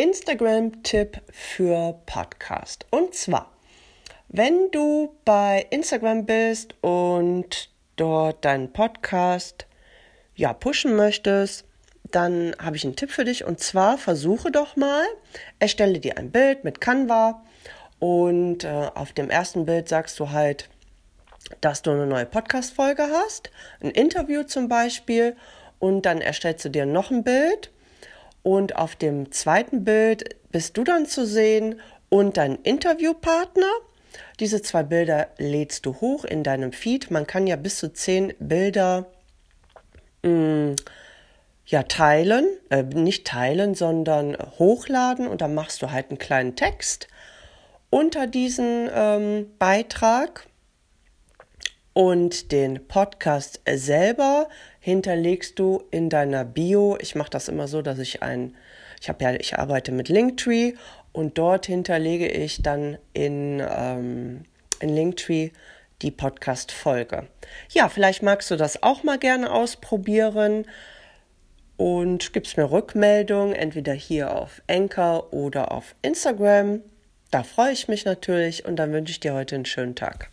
Instagram-Tipp für Podcast. Und zwar, wenn du bei Instagram bist und dort deinen Podcast ja pushen möchtest, dann habe ich einen Tipp für dich und zwar versuche doch mal, erstelle dir ein Bild mit Canva und äh, auf dem ersten Bild sagst du halt, dass du eine neue Podcast-Folge hast, ein Interview zum Beispiel und dann erstellst du dir noch ein Bild und auf dem zweiten Bild bist du dann zu sehen und dein Interviewpartner. Diese zwei Bilder lädst du hoch in deinem Feed. Man kann ja bis zu zehn Bilder mh, mm, ja teilen, äh, nicht teilen, sondern hochladen und dann machst du halt einen kleinen Text unter diesen ähm, Beitrag und den Podcast selber hinterlegst du in deiner Bio. Ich mache das immer so, dass ich ein, ich habe ja, ich arbeite mit Linktree und dort hinterlege ich dann in, ähm, in Linktree die Podcast-Folge. Ja, vielleicht magst du das auch mal gerne ausprobieren und gibst mir Rückmeldung, entweder hier auf Anchor oder auf Instagram. Da freue ich mich natürlich und dann wünsche ich dir heute einen schönen Tag.